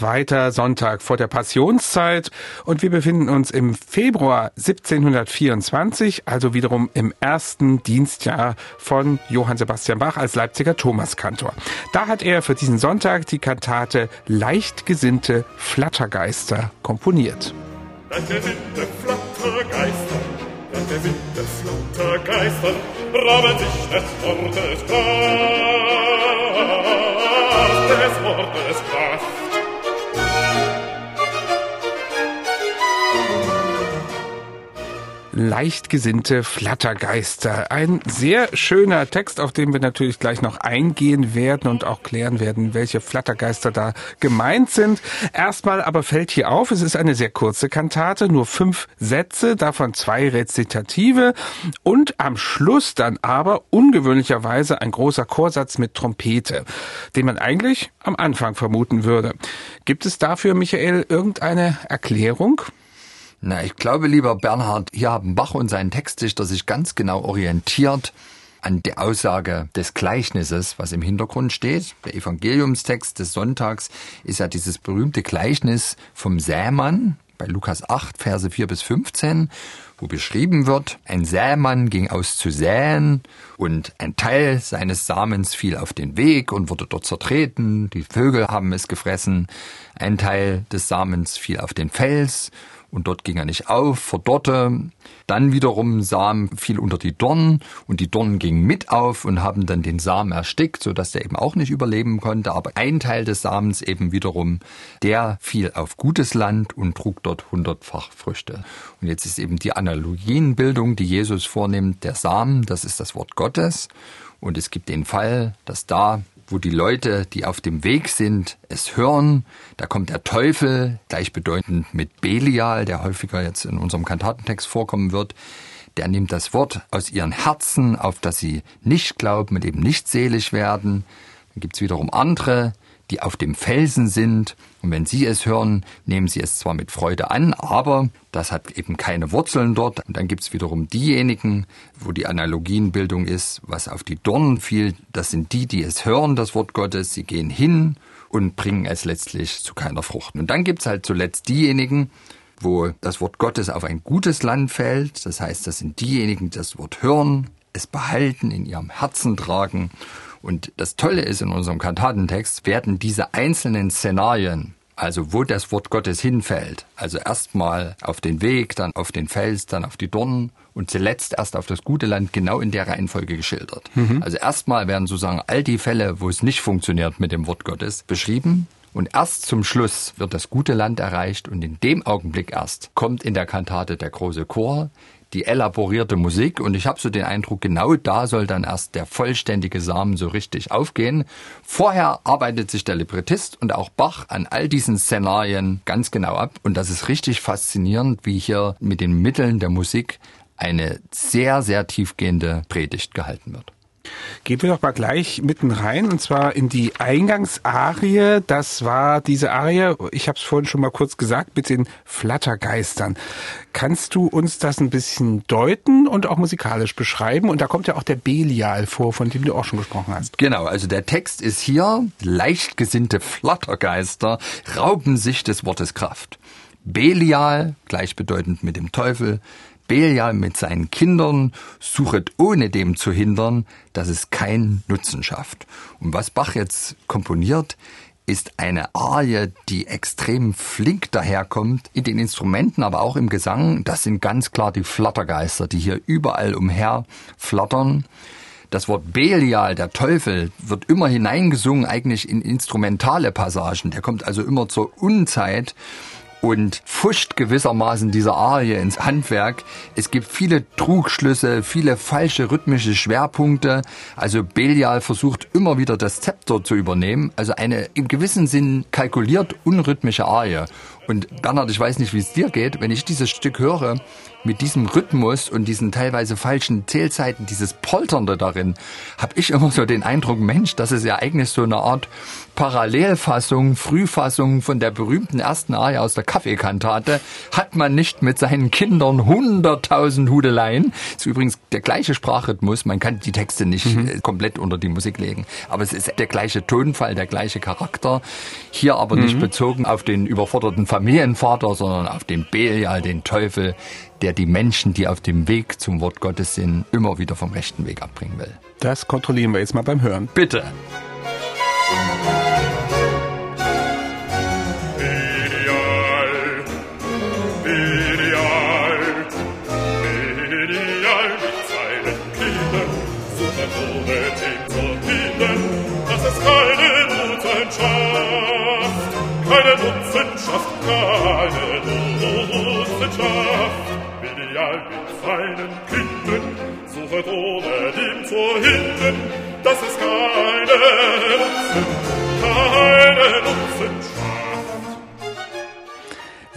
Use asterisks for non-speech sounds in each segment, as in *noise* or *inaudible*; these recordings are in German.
zweiter Sonntag vor der Passionszeit und wir befinden uns im Februar 1724, also wiederum im ersten Dienstjahr von Johann Sebastian Bach als Leipziger Thomaskantor. Da hat er für diesen Sonntag die Kantate Leichtgesinnte Flattergeister komponiert. Flattergeister, Flattergeister, raben sich des Leichtgesinnte Flattergeister. Ein sehr schöner Text, auf den wir natürlich gleich noch eingehen werden und auch klären werden, welche Flattergeister da gemeint sind. Erstmal aber fällt hier auf, es ist eine sehr kurze Kantate, nur fünf Sätze, davon zwei Rezitative und am Schluss dann aber ungewöhnlicherweise ein großer Chorsatz mit Trompete, den man eigentlich am Anfang vermuten würde. Gibt es dafür, Michael, irgendeine Erklärung? Na, ich glaube, lieber Bernhard, hier haben Bach und sein Textdichter sich ganz genau orientiert an der Aussage des Gleichnisses, was im Hintergrund steht. Der Evangeliumstext des Sonntags ist ja dieses berühmte Gleichnis vom Sämann bei Lukas 8, Verse 4 bis 15, wo beschrieben wird, ein Sämann ging aus zu säen und ein Teil seines Samens fiel auf den Weg und wurde dort zertreten, die Vögel haben es gefressen, ein Teil des Samens fiel auf den Fels und dort ging er nicht auf, verdorrte. Dann wiederum Samen fiel unter die Dornen und die Dornen gingen mit auf und haben dann den Samen erstickt, sodass der eben auch nicht überleben konnte. Aber ein Teil des Samens eben wiederum, der fiel auf gutes Land und trug dort hundertfach Früchte. Und jetzt ist eben die Analogienbildung, die Jesus vornimmt, der Samen, das ist das Wort Gottes. Und es gibt den Fall, dass da wo die Leute, die auf dem Weg sind, es hören. Da kommt der Teufel, gleichbedeutend mit Belial, der häufiger jetzt in unserem Kantatentext vorkommen wird. Der nimmt das Wort aus ihren Herzen, auf das sie nicht glauben und eben nicht selig werden. Dann gibt's wiederum andere, die auf dem Felsen sind. Und wenn sie es hören, nehmen sie es zwar mit Freude an, aber das hat eben keine Wurzeln dort. Und dann gibt's wiederum diejenigen, wo die Analogienbildung ist, was auf die Dornen fiel. Das sind die, die es hören, das Wort Gottes. Sie gehen hin und bringen es letztlich zu keiner Frucht. Und dann gibt's halt zuletzt diejenigen, wo das Wort Gottes auf ein gutes Land fällt. Das heißt, das sind diejenigen, die das Wort hören, es behalten, in ihrem Herzen tragen und das Tolle ist, in unserem Kantatentext werden diese einzelnen Szenarien, also wo das Wort Gottes hinfällt, also erstmal auf den Weg, dann auf den Fels, dann auf die Dornen und zuletzt erst auf das gute Land genau in der Reihenfolge geschildert. Mhm. Also erstmal werden sozusagen all die Fälle, wo es nicht funktioniert mit dem Wort Gottes, beschrieben. Und erst zum Schluss wird das gute Land erreicht und in dem Augenblick erst kommt in der Kantate der große Chor, die elaborierte Musik und ich habe so den Eindruck, genau da soll dann erst der vollständige Samen so richtig aufgehen. Vorher arbeitet sich der Librettist und auch Bach an all diesen Szenarien ganz genau ab und das ist richtig faszinierend, wie hier mit den Mitteln der Musik eine sehr, sehr tiefgehende Predigt gehalten wird. Gehen wir doch mal gleich mitten rein und zwar in die Eingangsarie. Das war diese Arie, ich habe es vorhin schon mal kurz gesagt, mit den Flattergeistern. Kannst du uns das ein bisschen deuten und auch musikalisch beschreiben? Und da kommt ja auch der Belial vor, von dem du auch schon gesprochen hast. Genau, also der Text ist hier, leichtgesinnte Flattergeister rauben sich des Wortes Kraft. Belial, gleichbedeutend mit dem Teufel, Belial mit seinen Kindern suchet ohne dem zu hindern, dass es keinen Nutzen schafft. Und was Bach jetzt komponiert, ist eine Arie, die extrem flink daherkommt, in den Instrumenten, aber auch im Gesang. Das sind ganz klar die Flattergeister, die hier überall umher flattern. Das Wort Belial, der Teufel, wird immer hineingesungen, eigentlich in instrumentale Passagen. Der kommt also immer zur Unzeit und fuscht gewissermaßen diese Arie ins Handwerk. Es gibt viele Trugschlüsse, viele falsche rhythmische Schwerpunkte. Also Belial versucht immer wieder das Zepter zu übernehmen. Also eine im gewissen Sinn kalkuliert unrhythmische Arie. Und Bernhard, ich weiß nicht, wie es dir geht, wenn ich dieses Stück höre, mit diesem Rhythmus und diesen teilweise falschen Zählzeiten, dieses Polternde darin, habe ich immer so den Eindruck, Mensch, das ist ja eigentlich so eine Art Parallelfassung, Frühfassung von der berühmten ersten Arie aus der Kaffeekantate. Hat man nicht mit seinen Kindern hunderttausend Hudeleien. Ist übrigens der gleiche Sprachrhythmus. Man kann die Texte nicht mhm. Äh, komplett unter die Musik legen. Aber es ist der gleiche Tonfall, der gleiche Charakter. Hier aber mhm. nicht bezogen auf den überforderten Familienvater, sondern auf den Belial, den Teufel, der die Menschen, die auf dem Weg zum Wort Gottes sind, immer wieder vom rechten Weg abbringen will. Das kontrollieren wir jetzt mal beim Hören. Bitte. keine schafft keine Wissenschaft. Ideal mit feinen Kindern, suchet ohne dem zu hindern, dass es keine Nutzen, keine Nutzen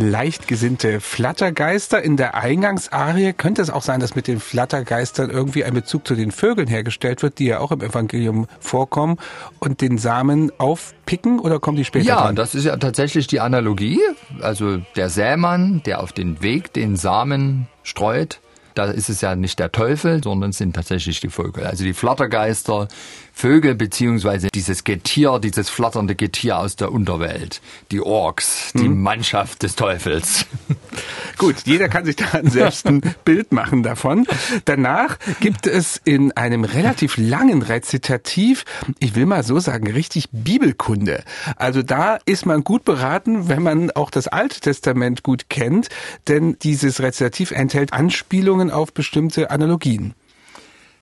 leicht gesinnte Flattergeister. In der Eingangsarie könnte es auch sein, dass mit den Flattergeistern irgendwie ein Bezug zu den Vögeln hergestellt wird, die ja auch im Evangelium vorkommen und den Samen aufpicken oder kommen die später Ja, dran? das ist ja tatsächlich die Analogie. Also der Sämann, der auf den Weg den Samen streut, da ist es ja nicht der Teufel, sondern es sind tatsächlich die Vögel. Also die Flattergeister, Vögel beziehungsweise dieses Getier, dieses flatternde Getier aus der Unterwelt. Die Orks, die Hm. Mannschaft des Teufels. *laughs* Gut, jeder kann sich da selbst ein *laughs* Bild machen davon. Danach gibt es in einem relativ langen Rezitativ, ich will mal so sagen, richtig Bibelkunde. Also da ist man gut beraten, wenn man auch das Alte Testament gut kennt, denn dieses Rezitativ enthält Anspielungen auf bestimmte Analogien.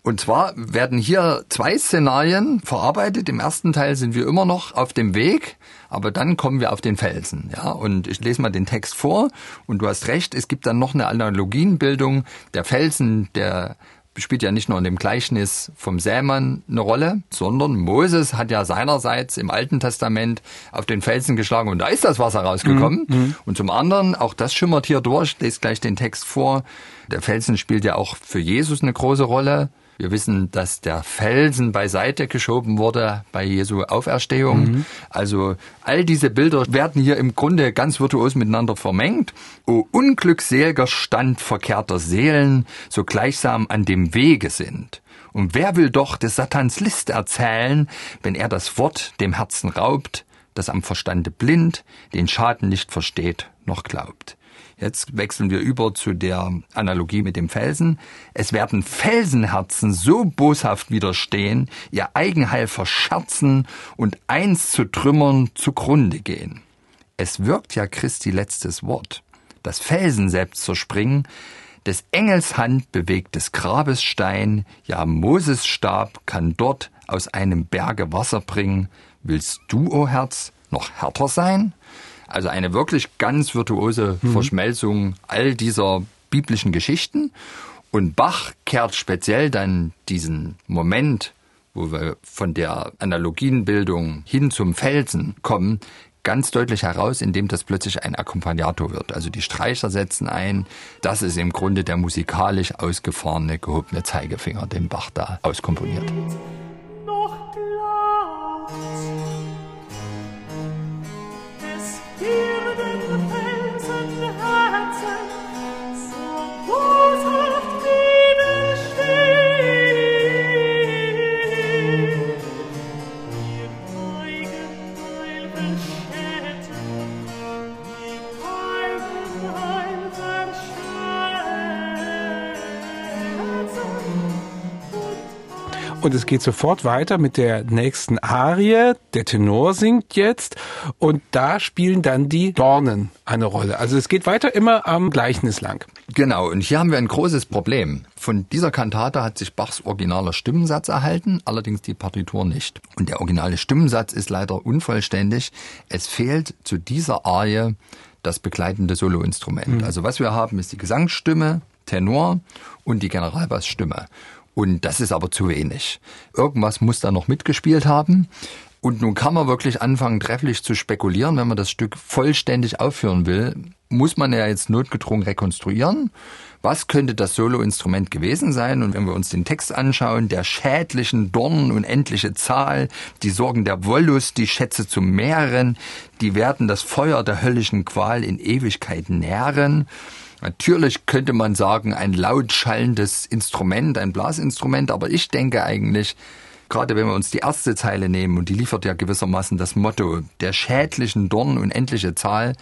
Und zwar werden hier zwei Szenarien verarbeitet. Im ersten Teil sind wir immer noch auf dem Weg, aber dann kommen wir auf den Felsen. Ja, und ich lese mal den Text vor. Und du hast recht, es gibt dann noch eine Analogienbildung. Der Felsen, der spielt ja nicht nur in dem Gleichnis vom Sämann eine Rolle, sondern Moses hat ja seinerseits im Alten Testament auf den Felsen geschlagen und da ist das Wasser rausgekommen. Und zum anderen, auch das schimmert hier durch, ich lese gleich den Text vor. Der Felsen spielt ja auch für Jesus eine große Rolle. Wir wissen, dass der Felsen beiseite geschoben wurde bei Jesu Auferstehung. Also all diese Bilder werden hier im Grunde ganz virtuos miteinander vermengt. O unglückselger Stand verkehrter Seelen, so gleichsam an dem Wege sind. Und wer will doch des Satans List erzählen, wenn er das Wort dem Herzen raubt, das am Verstande blind, den Schaden nicht versteht noch glaubt. Jetzt wechseln wir über zu der Analogie mit dem Felsen. Es werden Felsenherzen so boshaft widerstehen, ihr Eigenheil verscherzen und eins zu Trümmern zugrunde gehen. Es wirkt ja Christi letztes Wort. Das Felsen selbst zerspringen, des Engels Hand bewegt des Grabes Stein, ja Moses Stab kann dort aus einem Berge Wasser bringen. Willst du, o Herz, noch härter sein? Also eine wirklich ganz virtuose Verschmelzung all dieser biblischen Geschichten. Und Bach kehrt speziell dann diesen Moment, wo wir von der Analogienbildung hin zum Felsen kommen, ganz deutlich heraus, indem das plötzlich ein Akkompagnator wird. Also die Streicher setzen ein. Das ist im Grunde der musikalisch ausgefahrene, gehobene Zeigefinger, den Bach da auskomponiert. Und es geht sofort weiter mit der nächsten Arie. Der Tenor singt jetzt und da spielen dann die Dornen eine Rolle. Also es geht weiter immer am Gleichnis lang. Genau, und hier haben wir ein großes Problem. Von dieser Kantate hat sich Bachs originaler Stimmensatz erhalten, allerdings die Partitur nicht. Und der originale Stimmensatz ist leider unvollständig. Es fehlt zu dieser Arie das begleitende Soloinstrument. Also was wir haben, ist die Gesangsstimme, Tenor und die Generalbassstimme. Und das ist aber zu wenig. Irgendwas muss da noch mitgespielt haben. Und nun kann man wirklich anfangen, trefflich zu spekulieren, wenn man das Stück vollständig aufführen will, muss man ja jetzt notgedrungen rekonstruieren. Was könnte das Soloinstrument gewesen sein? Und wenn wir uns den Text anschauen, der schädlichen Dornen unendliche Zahl, die Sorgen der Wollust, die Schätze zu mehren, die werden das Feuer der höllischen Qual in Ewigkeit nähren. Natürlich könnte man sagen, ein laut schallendes Instrument, ein Blasinstrument, aber ich denke eigentlich, gerade wenn wir uns die erste Zeile nehmen, und die liefert ja gewissermaßen das Motto der schädlichen Dornen unendliche Zahl,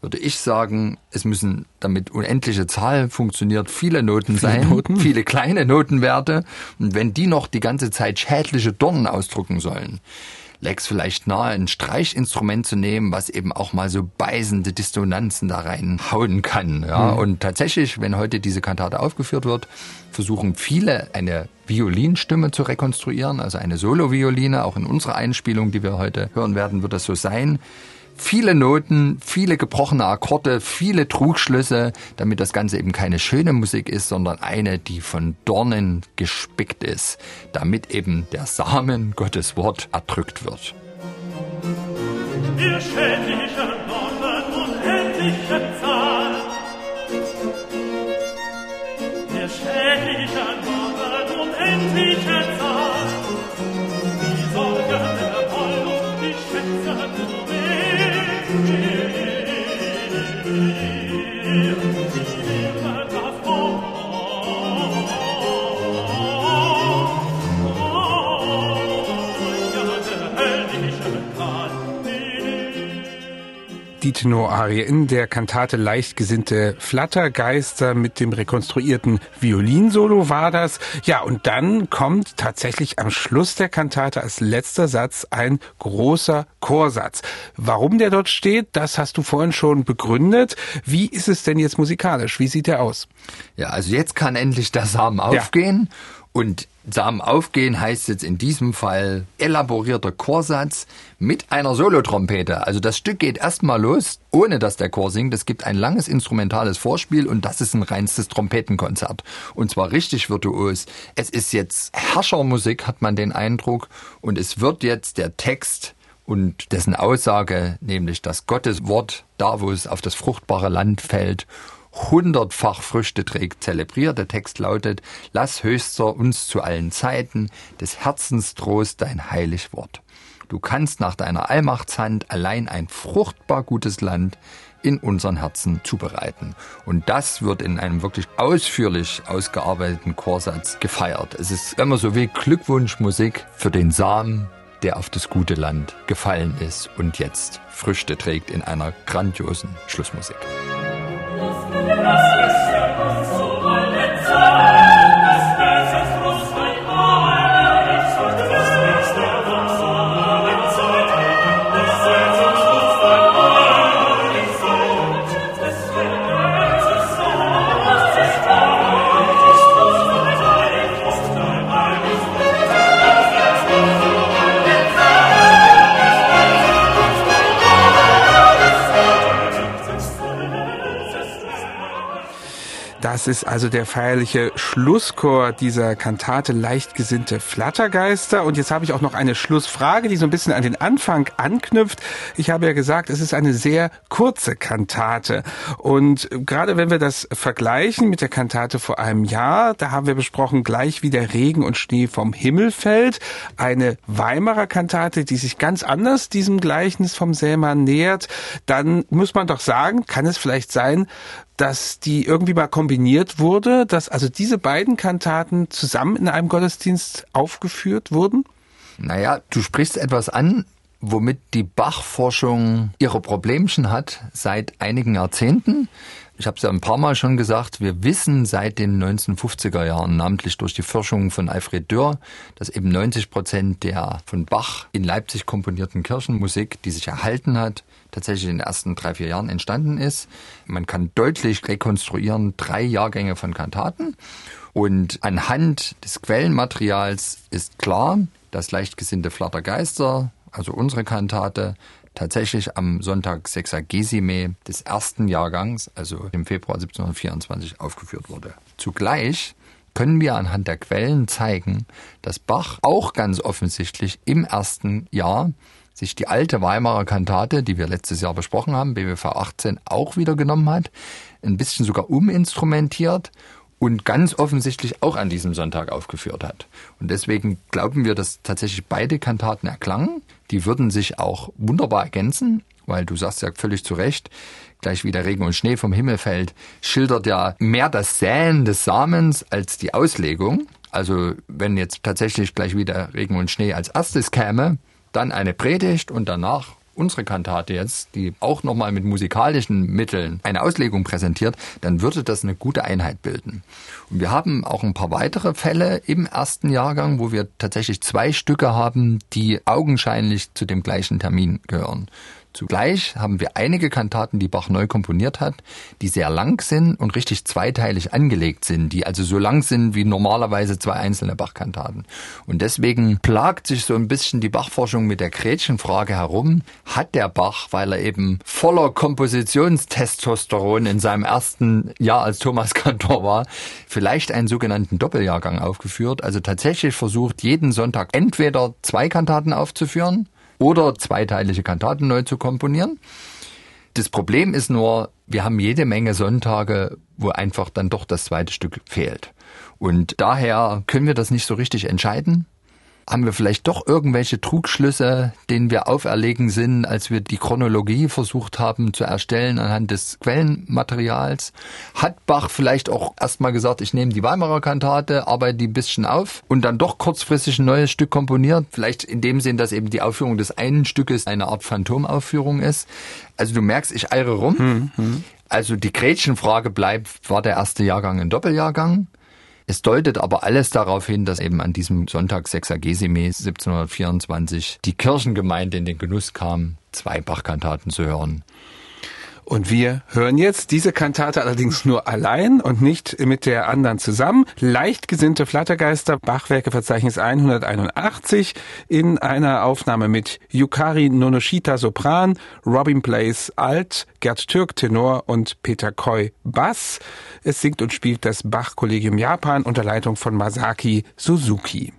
würde ich sagen, es müssen, damit unendliche Zahl funktioniert, viele Noten Viele sein, Noten? viele kleine Notenwerte. Und wenn die noch die ganze Zeit schädliche Dornen ausdrücken sollen, es vielleicht nahe, ein Streichinstrument zu nehmen, was eben auch mal so beißende Dissonanzen da reinhauen kann. Ja? Und tatsächlich, wenn heute diese Kantate aufgeführt wird, versuchen viele eine Violinstimme zu rekonstruieren, also eine Solo-Violine. Auch in unserer Einspielung, die wir heute hören werden, wird das so sein. Viele Noten, viele gebrochene Akkorde, viele Trugschlüsse, damit das Ganze eben keine schöne Musik ist, sondern eine, die von Dornen gespickt ist, damit eben der Samen Gottes Wort erdrückt wird. Ihr schädliche Dornen unendliche Zahl. Ihr schädliche Dornen unendliche Zahl. Die Tenorarie in der Kantate leicht gesinnte Flattergeister mit dem rekonstruierten Violinsolo war das. Ja, und dann kommt tatsächlich am Schluss der Kantate als letzter Satz ein großer Chorsatz. Warum der dort steht, das hast du vorhin schon begründet. Wie ist es denn jetzt musikalisch? Wie sieht der aus? Ja, also jetzt kann endlich der Samen aufgehen. Und Samen aufgehen heißt jetzt in diesem Fall elaborierter Chorsatz mit einer Solotrompete. Also das Stück geht erstmal los, ohne dass der Chor singt. Es gibt ein langes instrumentales Vorspiel und das ist ein reinstes Trompetenkonzert. Und zwar richtig virtuos. Es ist jetzt Herrschermusik, hat man den Eindruck. Und es wird jetzt der Text und dessen Aussage, nämlich dass Gottes Wort da, wo es auf das fruchtbare Land fällt, hundertfach Früchte trägt, zelebriert. Der Text lautet, lass Höchster uns zu allen Zeiten des Herzens Trost dein heilig Wort. Du kannst nach deiner Allmachtshand allein ein fruchtbar gutes Land in unseren Herzen zubereiten. Und das wird in einem wirklich ausführlich ausgearbeiteten Chorsatz gefeiert. Es ist, man so will, Glückwunschmusik für den Samen, der auf das gute Land gefallen ist und jetzt Früchte trägt in einer grandiosen Schlussmusik. Nossa. Das ist also der feierliche Schlusschor dieser Kantate leicht gesinnte Flattergeister. Und jetzt habe ich auch noch eine Schlussfrage, die so ein bisschen an den Anfang anknüpft. Ich habe ja gesagt, es ist eine sehr kurze Kantate. Und gerade wenn wir das vergleichen mit der Kantate vor einem Jahr, da haben wir besprochen, gleich wie der Regen und Schnee vom Himmel fällt, eine Weimarer Kantate, die sich ganz anders diesem Gleichnis vom Sämann nähert, dann muss man doch sagen, kann es vielleicht sein, dass die irgendwie mal kombiniert wurde, dass also diese beiden Kantaten zusammen in einem Gottesdienst aufgeführt wurden? Naja, du sprichst etwas an, womit die Bach-Forschung ihre Problemchen hat seit einigen Jahrzehnten. Ich habe es ja ein paar Mal schon gesagt, wir wissen seit den 1950er Jahren, namentlich durch die Forschung von Alfred Dürr, dass eben 90 Prozent der von Bach in Leipzig komponierten Kirchenmusik, die sich erhalten hat, tatsächlich in den ersten drei, vier Jahren entstanden ist. Man kann deutlich rekonstruieren drei Jahrgänge von Kantaten. Und anhand des Quellenmaterials ist klar, dass leicht gesinnte Flattergeister, also unsere Kantate, tatsächlich am Sonntag Sexagesime des ersten Jahrgangs, also im Februar 1724, aufgeführt wurde. Zugleich können wir anhand der Quellen zeigen, dass Bach auch ganz offensichtlich im ersten Jahr sich die alte Weimarer Kantate, die wir letztes Jahr besprochen haben, BWV 18, auch wieder genommen hat, ein bisschen sogar uminstrumentiert und ganz offensichtlich auch an diesem Sonntag aufgeführt hat. Und deswegen glauben wir, dass tatsächlich beide Kantaten erklangen. Die würden sich auch wunderbar ergänzen, weil du sagst ja völlig zu Recht, gleich wie der Regen und Schnee vom Himmel fällt, schildert ja mehr das Säen des Samens als die Auslegung. Also wenn jetzt tatsächlich gleich wieder Regen und Schnee als erstes käme, dann eine Predigt und danach unsere Kantate jetzt, die auch nochmal mit musikalischen Mitteln eine Auslegung präsentiert, dann würde das eine gute Einheit bilden. Und wir haben auch ein paar weitere Fälle im ersten Jahrgang, wo wir tatsächlich zwei Stücke haben, die augenscheinlich zu dem gleichen Termin gehören. Zugleich haben wir einige Kantaten, die Bach neu komponiert hat, die sehr lang sind und richtig zweiteilig angelegt sind, die also so lang sind wie normalerweise zwei einzelne Bach-Kantaten. Und deswegen plagt sich so ein bisschen die Bachforschung mit der Gretchenfrage herum. Hat der Bach, weil er eben voller Kompositionstestosteron in seinem ersten Jahr als Thomas Kantor war, vielleicht einen sogenannten Doppeljahrgang aufgeführt, also tatsächlich versucht, jeden Sonntag entweder zwei Kantaten aufzuführen, oder zweiteilige Kantaten neu zu komponieren. Das Problem ist nur, wir haben jede Menge Sonntage, wo einfach dann doch das zweite Stück fehlt. Und daher können wir das nicht so richtig entscheiden haben wir vielleicht doch irgendwelche Trugschlüsse, denen wir auferlegen sind, als wir die Chronologie versucht haben zu erstellen anhand des Quellenmaterials? Hat Bach vielleicht auch erstmal gesagt, ich nehme die Weimarer Kantate, arbeite die ein bisschen auf und dann doch kurzfristig ein neues Stück komponiert? Vielleicht in dem Sinn, dass eben die Aufführung des einen Stückes eine Art Phantomaufführung ist. Also du merkst, ich eire rum. Hm, hm. Also die Gretchenfrage bleibt, war der erste Jahrgang ein Doppeljahrgang? Es deutet aber alles darauf hin, dass eben an diesem Sonntag Sexagesime 1724 die Kirchengemeinde in den Genuss kam, zwei Bachkantaten zu hören. Und wir hören jetzt diese Kantate allerdings nur allein und nicht mit der anderen zusammen. Leichtgesinnte Flattergeister, Bachwerkeverzeichnis 181 in einer Aufnahme mit Yukari Nonoshita Sopran, Robin Place Alt, Gerd Türk Tenor und Peter Koi Bass. Es singt und spielt das Bach-Kollegium Japan unter Leitung von Masaki Suzuki.